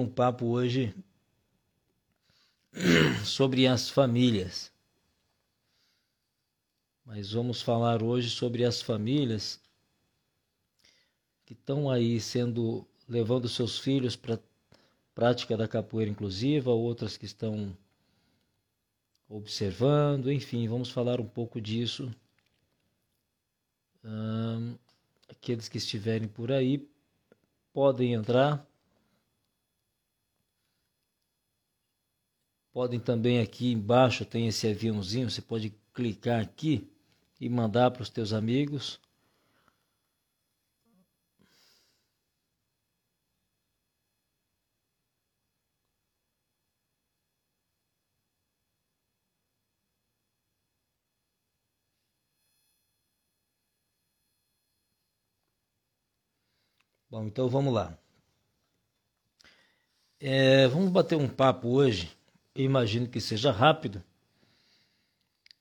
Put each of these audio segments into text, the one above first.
um papo hoje sobre as famílias. Mas vamos falar hoje sobre as famílias que estão aí sendo levando seus filhos para prática da capoeira inclusiva, outras que estão observando, enfim, vamos falar um pouco disso. Aqueles que estiverem por aí podem entrar Podem também aqui embaixo tem esse aviãozinho, você pode clicar aqui e mandar para os teus amigos. Bom, então vamos lá. É, vamos bater um papo hoje eu imagino que seja rápido,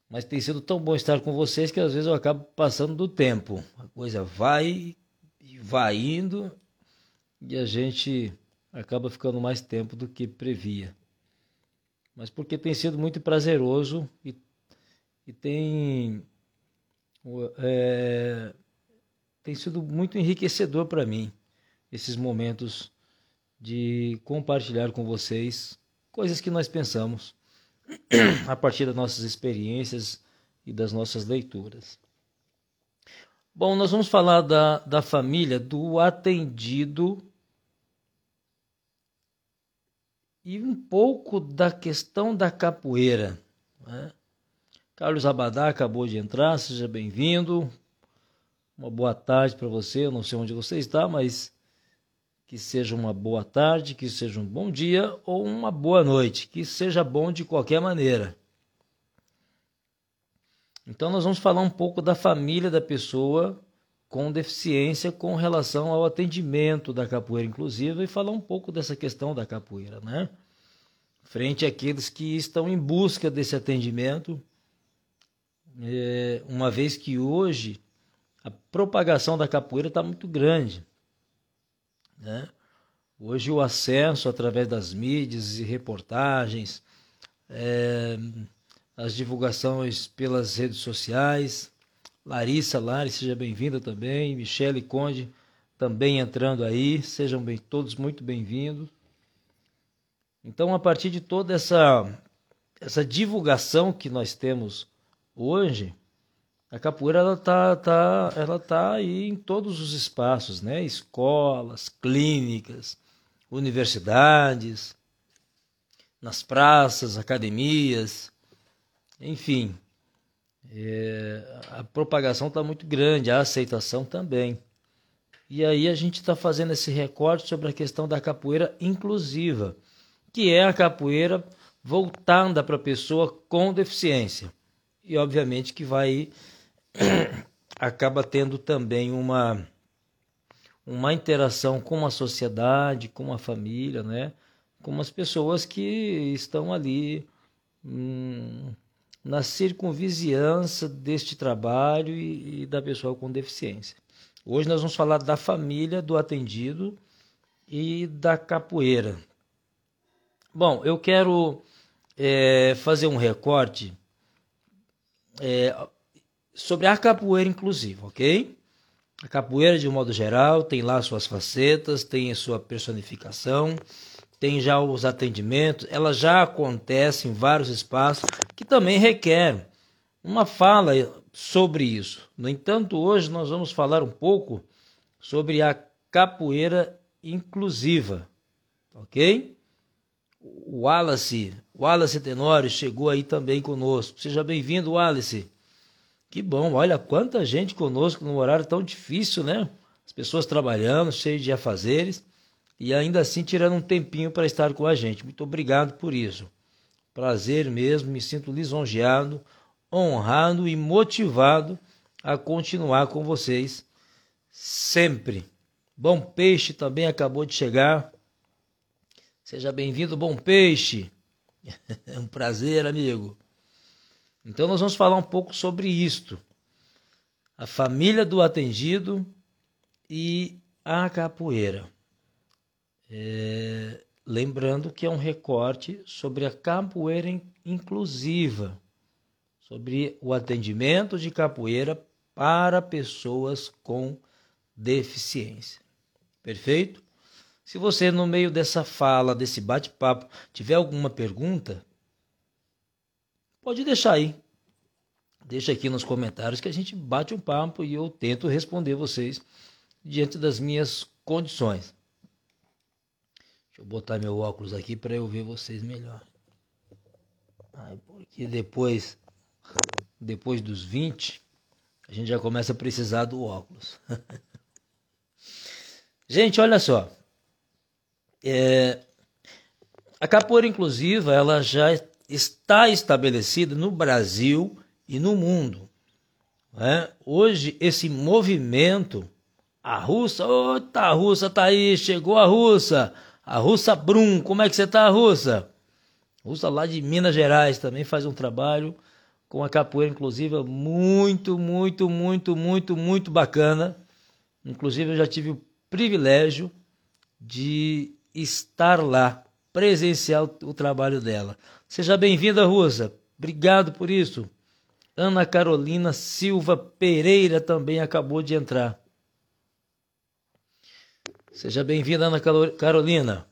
mas tem sido tão bom estar com vocês que às vezes eu acabo passando do tempo. A coisa vai e vai indo e a gente acaba ficando mais tempo do que previa. Mas porque tem sido muito prazeroso e, e tem, é, tem sido muito enriquecedor para mim esses momentos de compartilhar com vocês coisas que nós pensamos a partir das nossas experiências e das nossas leituras. Bom, nós vamos falar da, da família do atendido e um pouco da questão da capoeira. Né? Carlos Abadá acabou de entrar, seja bem-vindo. Uma boa tarde para você. Eu não sei onde você está, mas que seja uma boa tarde, que seja um bom dia ou uma boa noite, que seja bom de qualquer maneira. Então, nós vamos falar um pouco da família da pessoa com deficiência com relação ao atendimento da capoeira inclusiva e falar um pouco dessa questão da capoeira, né? Frente àqueles que estão em busca desse atendimento, é, uma vez que hoje a propagação da capoeira está muito grande. Né? Hoje o acesso através das mídias e reportagens, é, as divulgações pelas redes sociais. Larissa Lari, seja bem-vinda também. Michele Conde também entrando aí. Sejam bem, todos muito bem-vindos. Então, a partir de toda essa, essa divulgação que nós temos hoje, a capoeira ela tá, tá, ela tá aí em todos os espaços, né? Escolas, clínicas, universidades, nas praças, academias, enfim. É, a propagação está muito grande, a aceitação também. E aí a gente está fazendo esse recorte sobre a questão da capoeira inclusiva, que é a capoeira voltada para a pessoa com deficiência. E obviamente que vai acaba tendo também uma uma interação com a sociedade, com a família, né? com as pessoas que estão ali hum, na circunvizinhança deste trabalho e, e, da pessoa com deficiência. Hoje nós vamos falar da família do atendido e da capoeira. Bom, eu quero é, fazer um recorte é, sobre a capoeira inclusiva, ok? A capoeira, de um modo geral, tem lá suas facetas, tem a sua personificação, tem já os atendimentos, ela já acontece em vários espaços que também requer uma fala sobre isso. No entanto, hoje nós vamos falar um pouco sobre a capoeira inclusiva, ok? O Wallace, Wallace Tenório chegou aí também conosco. Seja bem-vindo, Wallace. Que bom, olha quanta gente conosco num horário tão difícil, né? As pessoas trabalhando, cheias de afazeres e ainda assim tirando um tempinho para estar com a gente. Muito obrigado por isso. Prazer mesmo, me sinto lisonjeado, honrado e motivado a continuar com vocês sempre. Bom Peixe também acabou de chegar. Seja bem-vindo, Bom Peixe. É um prazer, amigo. Então nós vamos falar um pouco sobre isto. A família do atendido e a capoeira. É, lembrando que é um recorte sobre a capoeira inclusiva, sobre o atendimento de capoeira para pessoas com deficiência. Perfeito? Se você, no meio dessa fala, desse bate-papo, tiver alguma pergunta, pode deixar aí. Deixa aqui nos comentários que a gente bate um papo e eu tento responder vocês diante das minhas condições. Deixa eu botar meu óculos aqui para eu ver vocês melhor. Ai, porque depois, depois dos 20, a gente já começa a precisar do óculos. gente, olha só. É, a capoeira inclusiva ela já está estabelecida no Brasil e no mundo. Né? Hoje esse movimento, a russa, tá a russa tá aí, chegou a russa, a russa Brum, como é que você tá, russa? Russa lá de Minas Gerais também faz um trabalho com a capoeira inclusiva muito, muito, muito, muito, muito bacana. Inclusive eu já tive o privilégio de estar lá, presenciar o trabalho dela. Seja bem-vinda, Russa. Obrigado por isso. Ana Carolina Silva Pereira também acabou de entrar. Seja bem-vinda, Ana Carolina.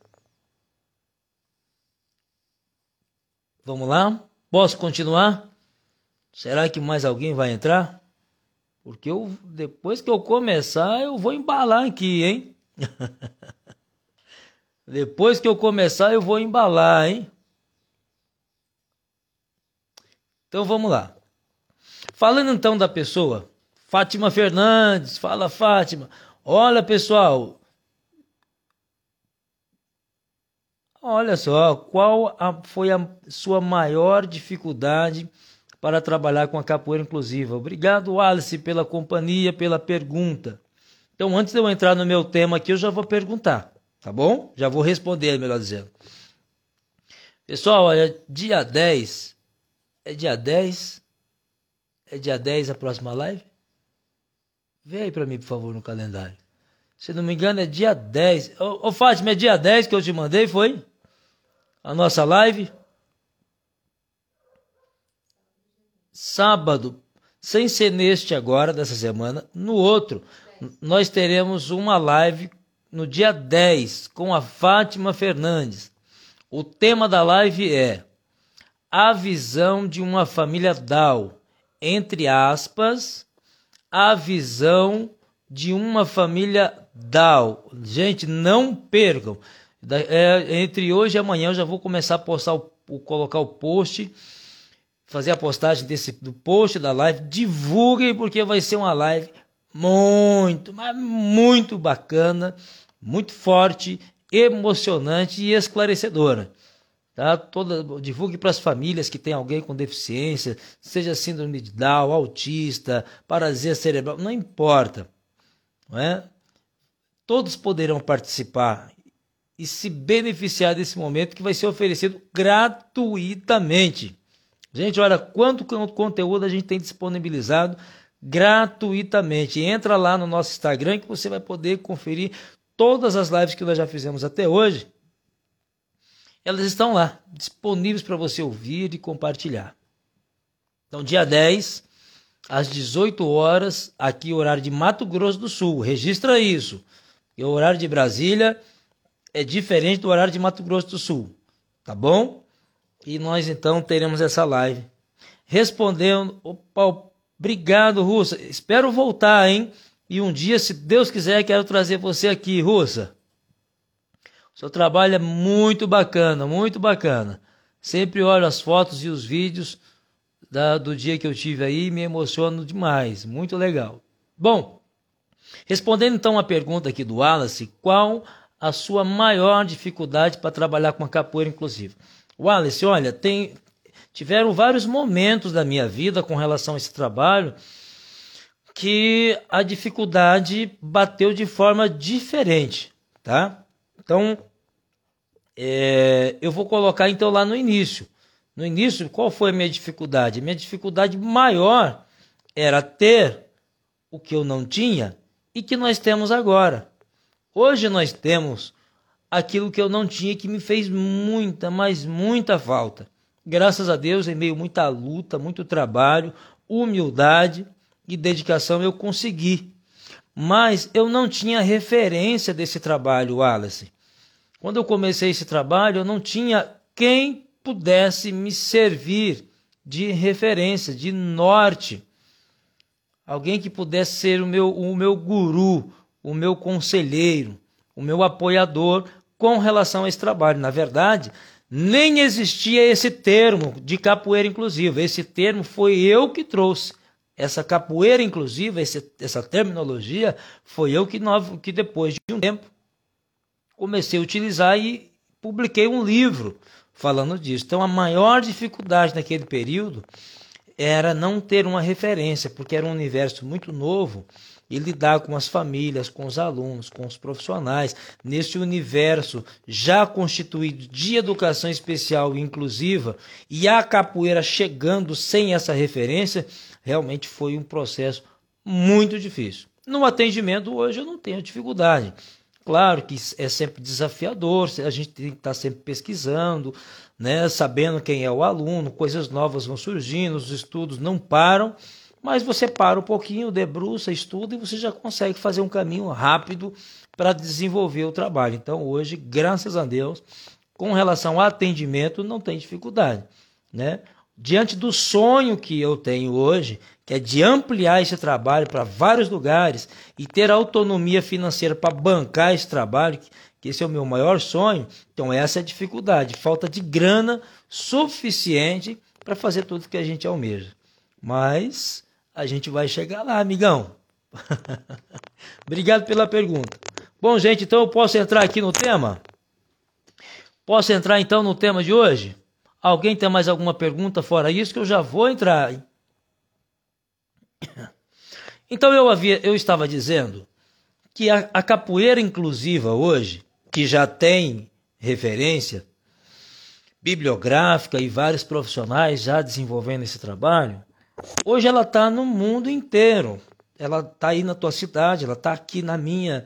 Vamos lá? Posso continuar? Será que mais alguém vai entrar? Porque eu, depois que eu começar, eu vou embalar aqui, hein? depois que eu começar, eu vou embalar, hein? Então vamos lá. Falando então da pessoa, Fátima Fernandes, fala Fátima. Olha, pessoal. Olha só, qual a, foi a sua maior dificuldade para trabalhar com a capoeira inclusiva? Obrigado, Alice, pela companhia, pela pergunta. Então, antes de eu entrar no meu tema aqui, eu já vou perguntar, tá bom? Já vou responder, melhor dizendo. Pessoal, olha, dia 10, é dia 10 é dia 10 a próxima live? Vê aí para mim, por favor, no calendário. Se não me engano, é dia 10. Ô, ô Fátima, é dia 10 que eu te mandei, foi? A nossa live? Sábado, sem ser neste agora, dessa semana, no outro, nós teremos uma live no dia 10 com a Fátima Fernandes. O tema da live é A visão de uma família DAO entre aspas, a visão de uma família DAO. Gente, não percam. É, entre hoje e amanhã eu já vou começar a postar o, o, colocar o post, fazer a postagem desse do post da live. Divulguem porque vai ser uma live muito, mas muito bacana, muito forte, emocionante e esclarecedora. Tá? Toda, divulgue para as famílias que tem alguém com deficiência, seja síndrome de Down, autista, paralisia cerebral, não importa. Não é? Todos poderão participar e se beneficiar desse momento que vai ser oferecido gratuitamente. Gente, olha quanto conteúdo a gente tem disponibilizado gratuitamente. Entra lá no nosso Instagram que você vai poder conferir todas as lives que nós já fizemos até hoje elas estão lá, disponíveis para você ouvir e compartilhar. Então, dia 10, às 18 horas, aqui horário de Mato Grosso do Sul. Registra isso. E o horário de Brasília é diferente do horário de Mato Grosso do Sul. Tá bom? E nós então teremos essa live. Respondendo, opa, obrigado, Russa. Espero voltar, hein? E um dia, se Deus quiser, quero trazer você aqui, Russa. Seu trabalho é muito bacana, muito bacana. Sempre olho as fotos e os vídeos da, do dia que eu tive aí e me emociono demais. Muito legal. Bom, respondendo então a pergunta aqui do Wallace, qual a sua maior dificuldade para trabalhar com a capoeira inclusiva? Wallace, olha, tem, tiveram vários momentos da minha vida com relação a esse trabalho que a dificuldade bateu de forma diferente, tá? Então, é, eu vou colocar então lá no início. No início, qual foi a minha dificuldade? Minha dificuldade maior era ter o que eu não tinha e que nós temos agora. Hoje nós temos aquilo que eu não tinha que me fez muita, mas muita falta. Graças a Deus, em meio a muita luta, muito trabalho, humildade e dedicação, eu consegui. Mas eu não tinha referência desse trabalho, Wallace. Quando eu comecei esse trabalho, eu não tinha quem pudesse me servir de referência, de norte. Alguém que pudesse ser o meu, o meu guru, o meu conselheiro, o meu apoiador com relação a esse trabalho. Na verdade, nem existia esse termo de capoeira inclusiva. Esse termo foi eu que trouxe. Essa capoeira inclusiva, esse, essa terminologia, foi eu que, que depois de um tempo comecei a utilizar e publiquei um livro falando disso. Então, a maior dificuldade naquele período era não ter uma referência, porque era um universo muito novo e lidar com as famílias, com os alunos, com os profissionais, nesse universo já constituído de educação especial e inclusiva, e a capoeira chegando sem essa referência, realmente foi um processo muito difícil. No atendimento hoje eu não tenho dificuldade. Claro que é sempre desafiador, a gente tem que estar sempre pesquisando, né, sabendo quem é o aluno, coisas novas vão surgindo, os estudos não param, mas você para um pouquinho, debruça, estuda e você já consegue fazer um caminho rápido para desenvolver o trabalho. Então, hoje, graças a Deus, com relação ao atendimento, não tem dificuldade. Né? Diante do sonho que eu tenho hoje, que é de ampliar esse trabalho para vários lugares e ter autonomia financeira para bancar esse trabalho, que esse é o meu maior sonho. Então, essa é a dificuldade, falta de grana suficiente para fazer tudo que a gente almeja. Mas a gente vai chegar lá, amigão. Obrigado pela pergunta. Bom, gente, então eu posso entrar aqui no tema? Posso entrar então no tema de hoje? Alguém tem mais alguma pergunta fora isso que eu já vou entrar? Então eu havia, eu estava dizendo que a, a capoeira inclusiva hoje, que já tem referência bibliográfica e vários profissionais já desenvolvendo esse trabalho, hoje ela está no mundo inteiro. Ela está aí na tua cidade, ela está aqui na minha,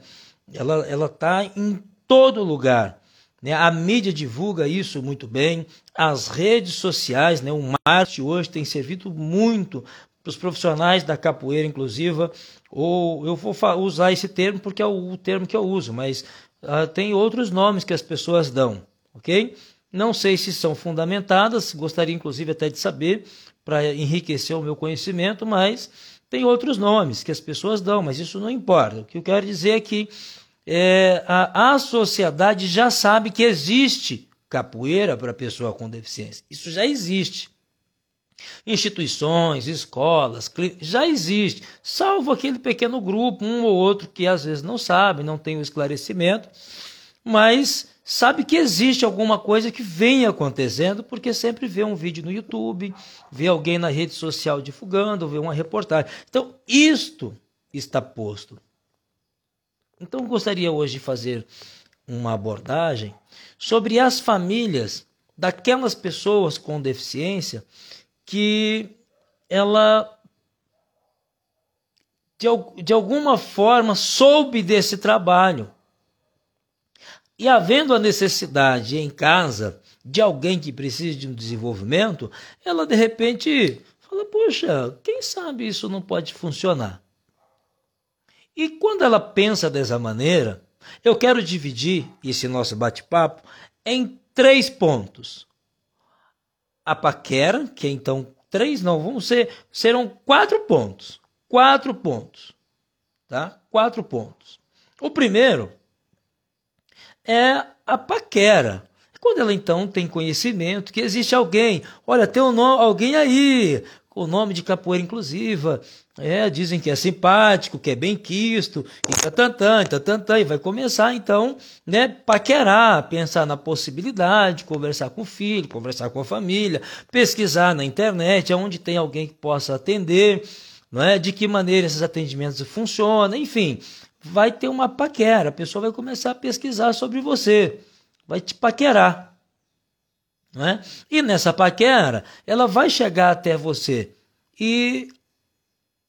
ela ela está em todo lugar. Né? A mídia divulga isso muito bem, as redes sociais, né? o marketing hoje tem servido muito para os profissionais da capoeira inclusiva, ou eu vou usar esse termo porque é o, termo que eu uso, mas uh, tem outros nomes que as pessoas dão, ok? Não sei se são fundamentadas, gostaria inclusive até de saber para enriquecer o meu conhecimento, mas tem outros nomes que as pessoas dão, mas isso não importa. O que eu quero dizer é que é, a, a sociedade já sabe que existe capoeira para pessoa com deficiência. Isso já existe. Instituições, escolas, já existe, salvo aquele pequeno grupo, um ou outro que às vezes não sabe, não tem o esclarecimento, mas sabe que existe alguma coisa que vem acontecendo, porque sempre vê um vídeo no YouTube, vê alguém na rede social divulgando, vê uma reportagem. Então, isto está posto. Então, gostaria hoje de fazer uma abordagem sobre as famílias daquelas pessoas com deficiência que ela de, de alguma forma soube desse trabalho. E havendo a necessidade em casa de alguém que precise de um desenvolvimento, ela de repente fala: Poxa, quem sabe isso não pode funcionar? E quando ela pensa dessa maneira, eu quero dividir esse nosso bate-papo em três pontos a paquera, que é então três, não, vamos ser, serão quatro pontos. Quatro pontos. Tá? Quatro pontos. O primeiro é a paquera. Quando ela então tem conhecimento que existe alguém, olha, tem um alguém aí, com o nome de capoeira inclusiva, é, dizem que é simpático, que é bem quisto, e tatantã, tatantã, e vai começar então, né, paquerar, pensar na possibilidade, conversar com o filho, conversar com a família, pesquisar na internet, onde tem alguém que possa atender, não é? De que maneira esses atendimentos funcionam, enfim, vai ter uma paquera, a pessoa vai começar a pesquisar sobre você, vai te paquerar, não é? E nessa paquera, ela vai chegar até você e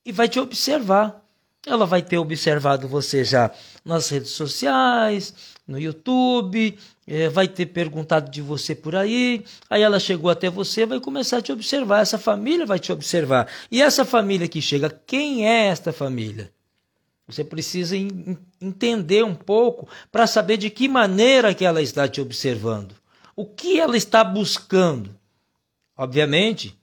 e vai te observar. ela vai ter observado você já nas redes sociais, no YouTube, é, vai ter perguntado de você por aí, aí ela chegou até você, vai começar a te observar, essa família vai te observar. E essa família que chega, quem é esta família? Você precisa entender um pouco para saber de que maneira que ela está te observando. O que ela está buscando? Obviamente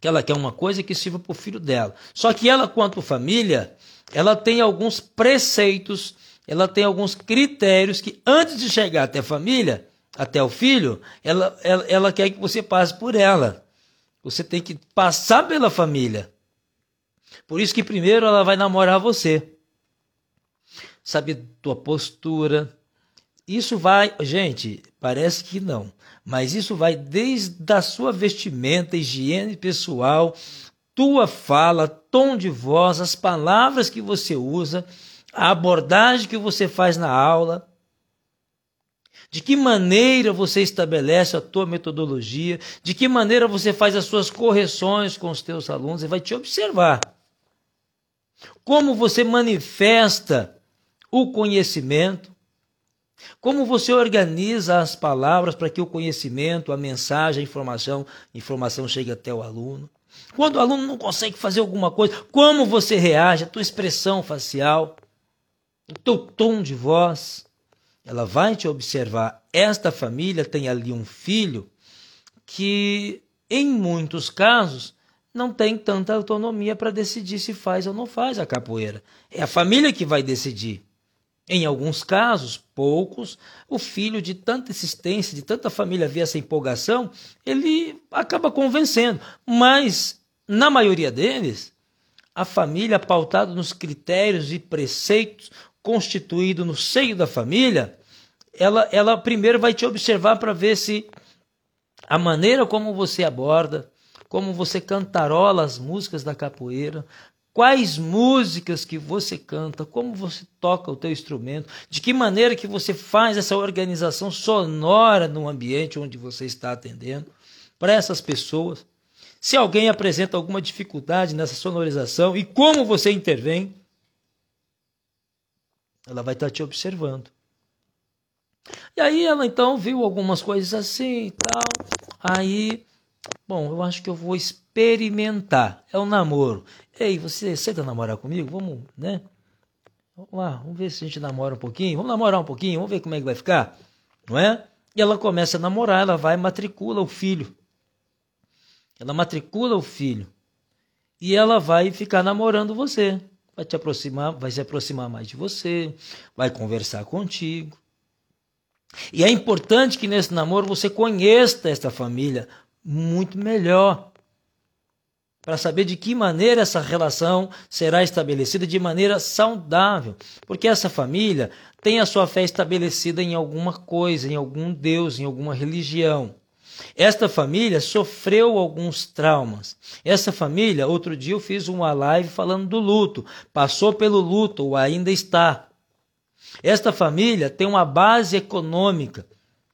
que ela quer uma coisa que sirva para o filho dela. Só que ela, quanto família, ela tem alguns preceitos, ela tem alguns critérios que antes de chegar até a família, até o filho, ela, ela, ela quer que você passe por ela. Você tem que passar pela família. Por isso que primeiro ela vai namorar você. Sabe tua postura. Isso vai, gente, parece que não, mas isso vai desde a sua vestimenta, higiene pessoal, tua fala, tom de voz, as palavras que você usa, a abordagem que você faz na aula, de que maneira você estabelece a tua metodologia, de que maneira você faz as suas correções com os teus alunos, ele vai te observar. Como você manifesta o conhecimento, como você organiza as palavras para que o conhecimento, a mensagem, a informação, informação chegue até o aluno. Quando o aluno não consegue fazer alguma coisa, como você reage, a tua expressão facial, o teu tom de voz. Ela vai te observar. Esta família tem ali um filho que, em muitos casos, não tem tanta autonomia para decidir se faz ou não faz a capoeira. É a família que vai decidir. Em alguns casos, poucos, o filho de tanta insistência, de tanta família ver essa empolgação, ele acaba convencendo. Mas, na maioria deles, a família, pautada nos critérios e preceitos constituídos no seio da família, ela, ela primeiro vai te observar para ver se a maneira como você aborda, como você cantarola as músicas da capoeira, quais músicas que você canta, como você toca o teu instrumento, de que maneira que você faz essa organização sonora no ambiente onde você está atendendo para essas pessoas. Se alguém apresenta alguma dificuldade nessa sonorização e como você intervém, ela vai estar te observando. E aí ela então viu algumas coisas assim e tal. Aí, bom, eu acho que eu vou experimentar. É um namoro. Ei, você aceita namorar comigo? Vamos, né? Vamos lá, vamos ver se a gente namora um pouquinho. Vamos namorar um pouquinho, vamos ver como é que vai ficar, não é? E ela começa a namorar, ela vai e matricula o filho. Ela matricula o filho. E ela vai ficar namorando você. Vai te aproximar, vai se aproximar mais de você, vai conversar contigo. E é importante que nesse namoro você conheça esta família muito melhor para saber de que maneira essa relação será estabelecida de maneira saudável, porque essa família tem a sua fé estabelecida em alguma coisa, em algum Deus, em alguma religião. Esta família sofreu alguns traumas. Essa família, outro dia eu fiz uma live falando do luto, passou pelo luto ou ainda está. Esta família tem uma base econômica.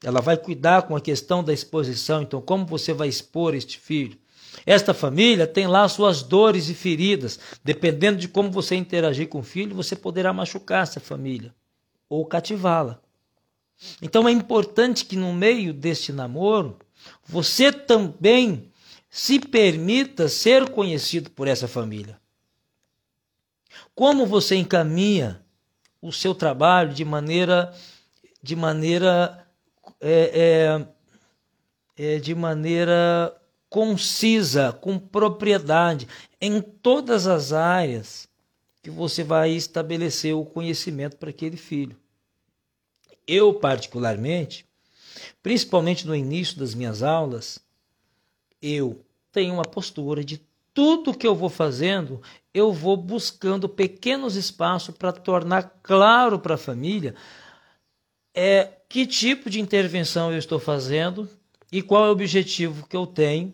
Ela vai cuidar com a questão da exposição. Então, como você vai expor este filho? Esta família tem lá suas dores e feridas. Dependendo de como você interagir com o filho, você poderá machucar essa família ou cativá-la. Então é importante que no meio deste namoro, você também se permita ser conhecido por essa família. Como você encaminha o seu trabalho de maneira de maneira é, é, é, de maneira concisa, com propriedade, em todas as áreas que você vai estabelecer o conhecimento para aquele filho. Eu, particularmente, principalmente no início das minhas aulas, eu tenho uma postura de tudo que eu vou fazendo, eu vou buscando pequenos espaços para tornar claro para a família é que tipo de intervenção eu estou fazendo e qual é o objetivo que eu tenho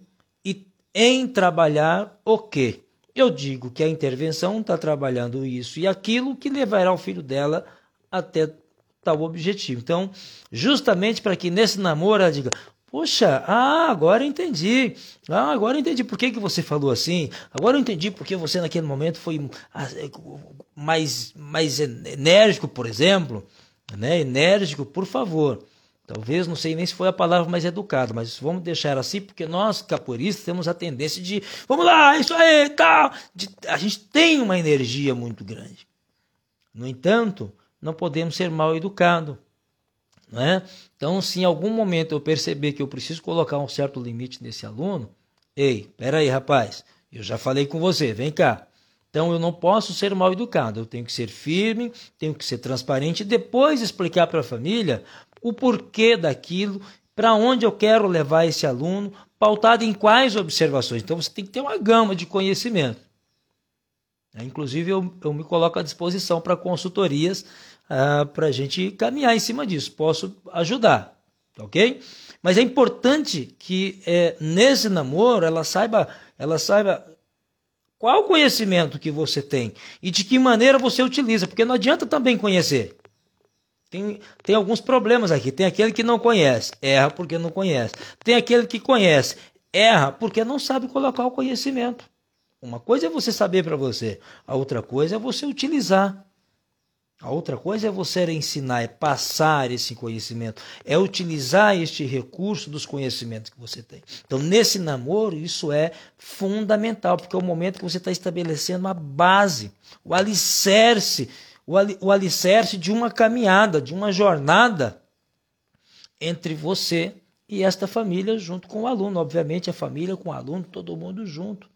em trabalhar o quê? Eu digo que a intervenção está trabalhando isso e aquilo que levará o filho dela até tal objetivo. Então, justamente para que nesse namoro ela diga: Poxa, ah, agora entendi. Ah, agora entendi por que, que você falou assim. Agora eu entendi porque você naquele momento foi ah, mais, mais enérgico, por exemplo. Né? Enérgico, por favor. Talvez, não sei nem se foi a palavra mais educada, mas vamos deixar assim, porque nós, capoeiristas, temos a tendência de, vamos lá, isso aí, tal. De, a gente tem uma energia muito grande. No entanto, não podemos ser mal educados. Né? Então, se em algum momento eu perceber que eu preciso colocar um certo limite nesse aluno, ei, peraí, rapaz, eu já falei com você, vem cá. Então eu não posso ser mal educado, eu tenho que ser firme, tenho que ser transparente e depois explicar para a família o porquê daquilo, para onde eu quero levar esse aluno, pautado em quais observações. Então você tem que ter uma gama de conhecimento. Inclusive, eu, eu me coloco à disposição para consultorias ah, para a gente caminhar em cima disso. Posso ajudar, ok? Mas é importante que é, nesse namoro ela saiba, ela saiba qual o conhecimento que você tem e de que maneira você utiliza, porque não adianta também conhecer. Tem, tem alguns problemas aqui. Tem aquele que não conhece, erra porque não conhece. Tem aquele que conhece, erra porque não sabe colocar o conhecimento. Uma coisa é você saber para você, a outra coisa é você utilizar. A outra coisa é você ensinar, é passar esse conhecimento, é utilizar este recurso dos conhecimentos que você tem. Então, nesse namoro, isso é fundamental, porque é o momento que você está estabelecendo uma base, o alicerce, o, ali, o alicerce de uma caminhada, de uma jornada entre você e esta família, junto com o aluno. Obviamente, a família com o aluno, todo mundo junto.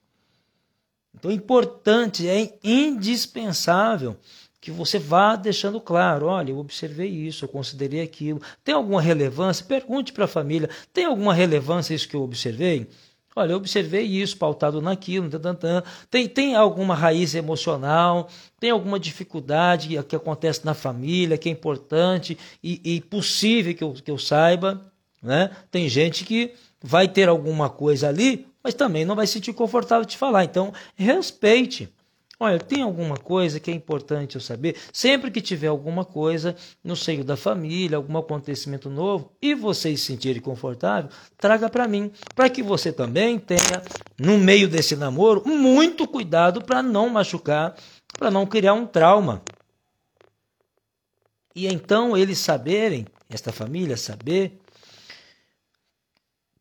Então, é importante, é indispensável que você vá deixando claro: olha, eu observei isso, eu considerei aquilo. Tem alguma relevância? Pergunte para a família: tem alguma relevância isso que eu observei? Olha, eu observei isso, pautado naquilo, tem, tem alguma raiz emocional, tem alguma dificuldade que acontece na família, que é importante e, e possível que eu, que eu saiba. Né? Tem gente que vai ter alguma coisa ali, mas também não vai se sentir confortável de falar. Então, respeite. Olha, tem alguma coisa que é importante eu saber? Sempre que tiver alguma coisa no seio da família, algum acontecimento novo, e vocês se sentirem confortável, traga para mim, para que você também tenha, no meio desse namoro, muito cuidado para não machucar, para não criar um trauma. E então eles saberem, esta família saber,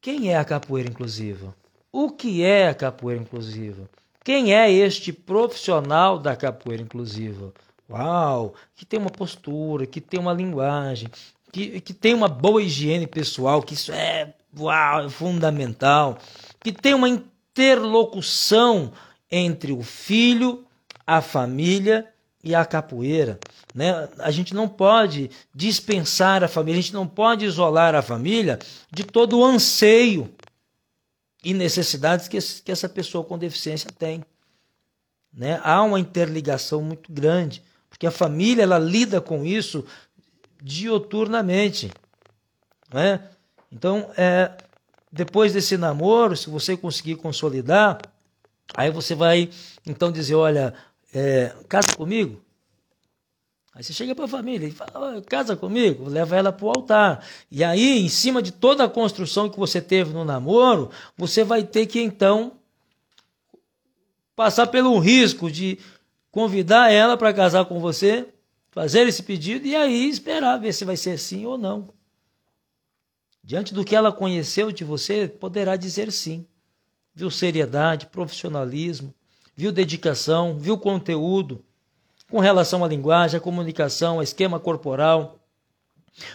quem é a capoeira inclusiva? O que é a capoeira inclusiva? Quem é este profissional da capoeira inclusiva? Uau, que tem uma postura, que tem uma linguagem, que, que tem uma boa higiene pessoal, que isso é, uau, é fundamental, que tem uma interlocução entre o filho, a família e a capoeira. Né? A gente não pode dispensar a família, a gente não pode isolar a família de todo o anseio e necessidades que, que essa pessoa com deficiência tem. Né? Há uma interligação muito grande, porque a família ela lida com isso dioturnamente. Né? Então, é, depois desse namoro, se você conseguir consolidar, aí você vai então dizer: olha, é, casa comigo. Aí você chega para a família e fala, casa comigo, leva ela para o altar. E aí, em cima de toda a construção que você teve no namoro, você vai ter que então passar pelo risco de convidar ela para casar com você, fazer esse pedido e aí esperar ver se vai ser sim ou não. Diante do que ela conheceu de você, poderá dizer sim. Viu seriedade, profissionalismo, viu dedicação, viu conteúdo com relação à linguagem, à comunicação, ao esquema corporal,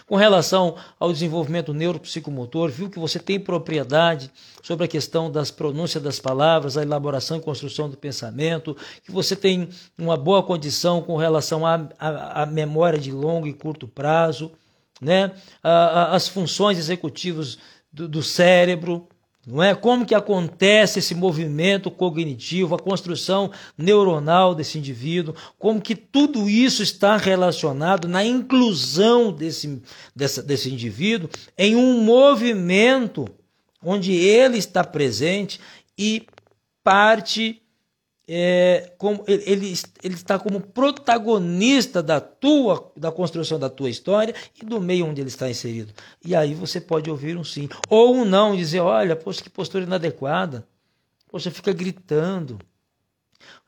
com relação ao desenvolvimento neuropsicomotor, viu que você tem propriedade sobre a questão das pronúncias das palavras, a elaboração e construção do pensamento, que você tem uma boa condição com relação à, à, à memória de longo e curto prazo, né? as funções executivas do, do cérebro, não é? Como que acontece esse movimento cognitivo, a construção neuronal desse indivíduo, como que tudo isso está relacionado na inclusão desse, desse indivíduo em um movimento onde ele está presente e parte é, como, ele, ele, está como protagonista da tua da construção da tua história e do meio onde ele está inserido. E aí você pode ouvir um sim ou um não, dizer, olha, poxa, que postura inadequada. Poxa, fica gritando.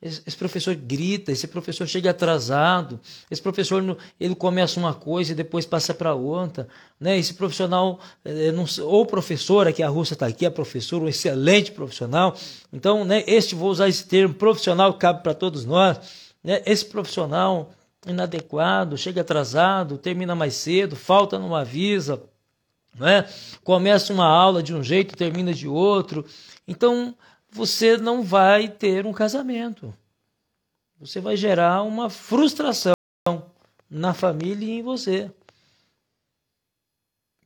Esse, professor grita, esse professor chega atrasado, esse professor ele começa uma coisa e depois passa para outra, né? Esse profissional, é, não, ou professora, que a Rússia está aqui, a professora, um excelente profissional. Então, né? Este vou usar esse termo profissional cabe para todos nós, né? Esse profissional inadequado, chega atrasado, termina mais cedo, falta não avisa, né? Começa uma aula de um jeito, termina de outro. Então, você não vai ter um casamento. Você vai gerar uma frustração na família e em você.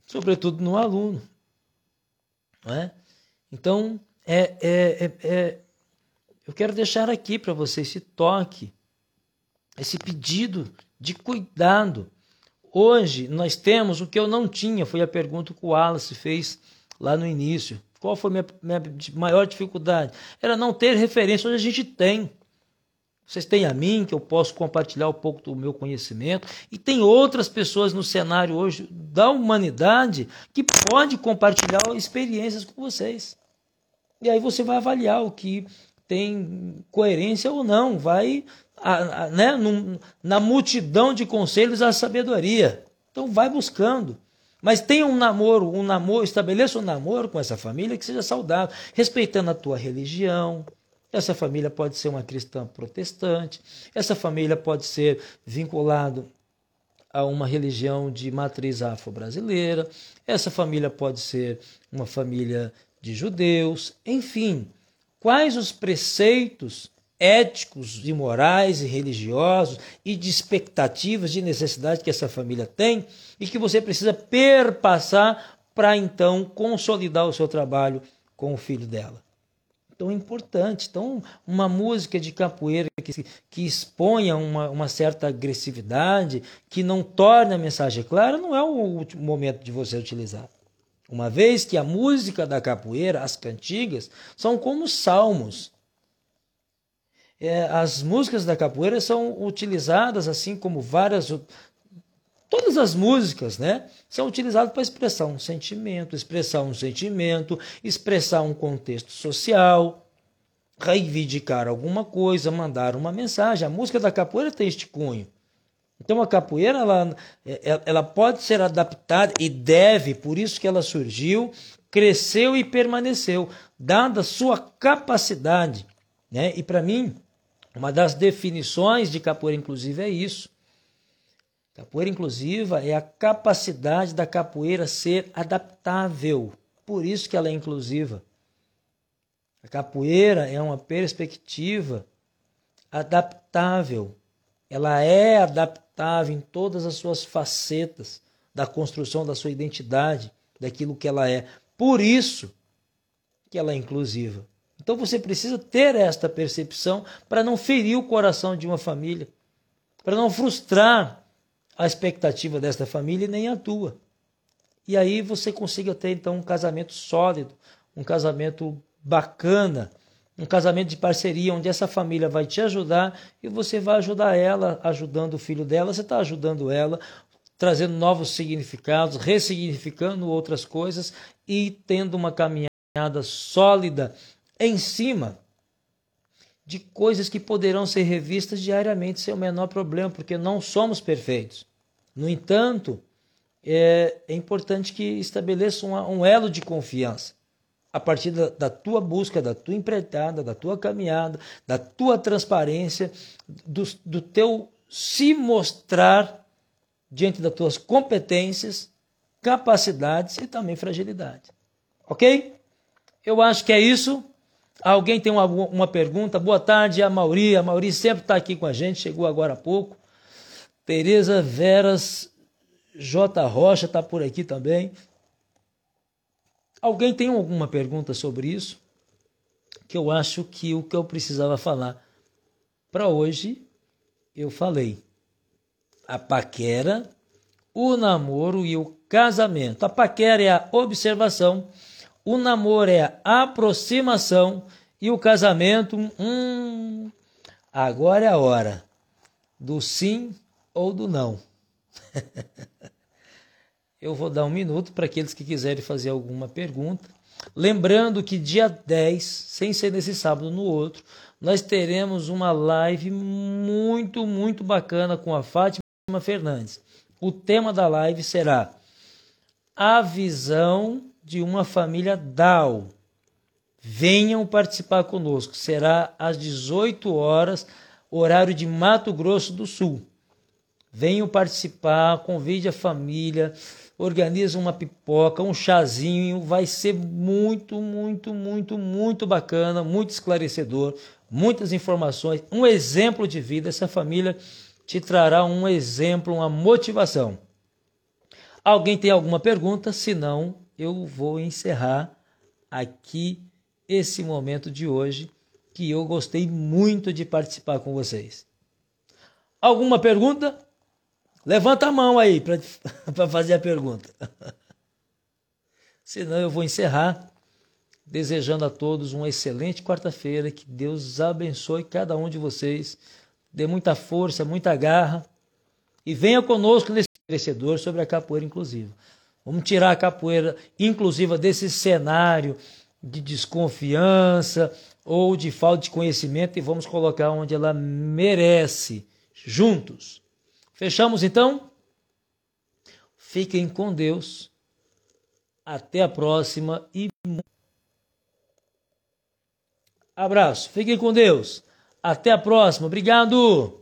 Sobretudo no aluno. É? Então, é, é, é, é eu quero deixar aqui para você esse toque, esse pedido de cuidado. Hoje nós temos o que eu não tinha, foi a pergunta que o Wallace fez lá no início. Qual foi minha, minha maior dificuldade? Era não ter referência onde a gente tem. Vocês têm a mim, que eu posso compartilhar um pouco do meu conhecimento, e tem outras pessoas no cenário hoje da humanidade que pode compartilhar experiências com vocês. E aí você vai avaliar o que tem coerência ou não, vai a, a, né, num, na multidão de conselhos a sabedoria. Então vai buscando. Mas tenha um namoro, um namoro, estabeleça um namoro com essa família que seja saudável, respeitando a tua religião. Essa família pode ser uma cristã protestante, essa família pode ser vinculado a uma religião de matriz afro-brasileira, essa família pode ser uma família de judeus, enfim, quais os preceitos éticos e morais e religiosos e de expectativas de necessidade que essa família tem e que você precisa perpassar para então consolidar o seu trabalho com o filho dela. Então é importante. Então, uma música de capoeira que, que exponha uma, uma certa agressividade, que não torne a mensagem clara, não é o momento de você utilizar. Uma vez que a música da capoeira, as cantigas, são como salmos é, as músicas da capoeira são utilizadas, assim como várias. Todas as músicas, né? São utilizadas para expressar um sentimento, expressar um sentimento, expressar um contexto social, reivindicar alguma coisa, mandar uma mensagem. A música da capoeira tem este cunho. Então a capoeira ela, é, ela pode ser adaptada e deve, por isso que ela surgiu, cresceu e permaneceu, dada sua capacidade. Né? E para mim, uma das definições de capoeira inclusiva é isso. Capoeira inclusiva é a capacidade da capoeira ser adaptável. Por isso que ela é inclusiva. A capoeira é uma perspectiva adaptável. Ela é adaptável em todas as suas facetas da construção da sua identidade, daquilo que ela é. Por isso que ela é inclusiva. Então você precisa ter esta percepção para não ferir o coração de uma família, para não frustrar a expectativa desta família e nem a tua. E aí você consiga ter então um casamento sólido, um casamento bacana, um casamento de parceria onde essa família vai te ajudar e você vai ajudar ela, ajudando o filho dela, você está ajudando ela, trazendo novos significados, ressignificando outras coisas e tendo uma caminhada sólida em cima de coisas que poderão ser revistas diariamente sem o menor problema, porque não somos perfeitos. No entanto, é, é importante que estabeleça um, um, elo de confiança a partir da, da, tua busca, da tua empreitada, da tua caminhada, da tua transparência, do, do teu se mostrar diante das tuas competências, capacidades e também fragilidade. Ok? Eu acho que é isso. Alguém tem uma, uma pergunta? Boa tarde, a Mauri. A Mauri sempre está aqui com a gente, chegou agora há pouco. Tereza Veras J. Rocha está por aqui também. Alguém tem alguma pergunta sobre isso? Que eu acho que o que eu precisava falar para hoje, eu falei. A paquera, o namoro e o casamento. A paquera é a observação o namoro é a aproximação E o casamento, hum, agora é a hora do sim ou do não. Eu vou dar um minuto para aqueles que quiserem fazer alguma pergunta. Lembrando que dia 10, sem ser nesse sábado no outro, nós teremos uma live muito, muito bacana com a Fátima Fernandes. O tema da live será a visão de uma família DAO. Venham participar conosco. Será às 18 horas, horário de Mato Grosso do Sul. Venham participar, convide a família, organiza uma pipoca, um chazinho, vai ser muito, muito, muito, muito bacana, muito esclarecedor, muitas informações, um exemplo de vida. Essa família te trará um exemplo, uma motivação. Alguém tem alguma pergunta? Se não, eu vou encerrar aqui esse momento de hoje, que eu gostei muito de participar com vocês. Alguma pergunta? Levanta a mão aí para fazer a pergunta. Senão eu vou encerrar desejando a todos uma excelente quarta-feira, que Deus abençoe cada um de vocês, dê muita força, muita garra e venha conosco nesse crescedor sobre a capoeira inclusiva. Vamos tirar a capoeira inclusiva desse cenário de desconfiança ou de falta de conhecimento e vamos colocar onde ela merece, juntos. Fechamos então? Fiquem com Deus. Até a próxima e abraço. Fiquem com Deus. Até a próxima. Obrigado.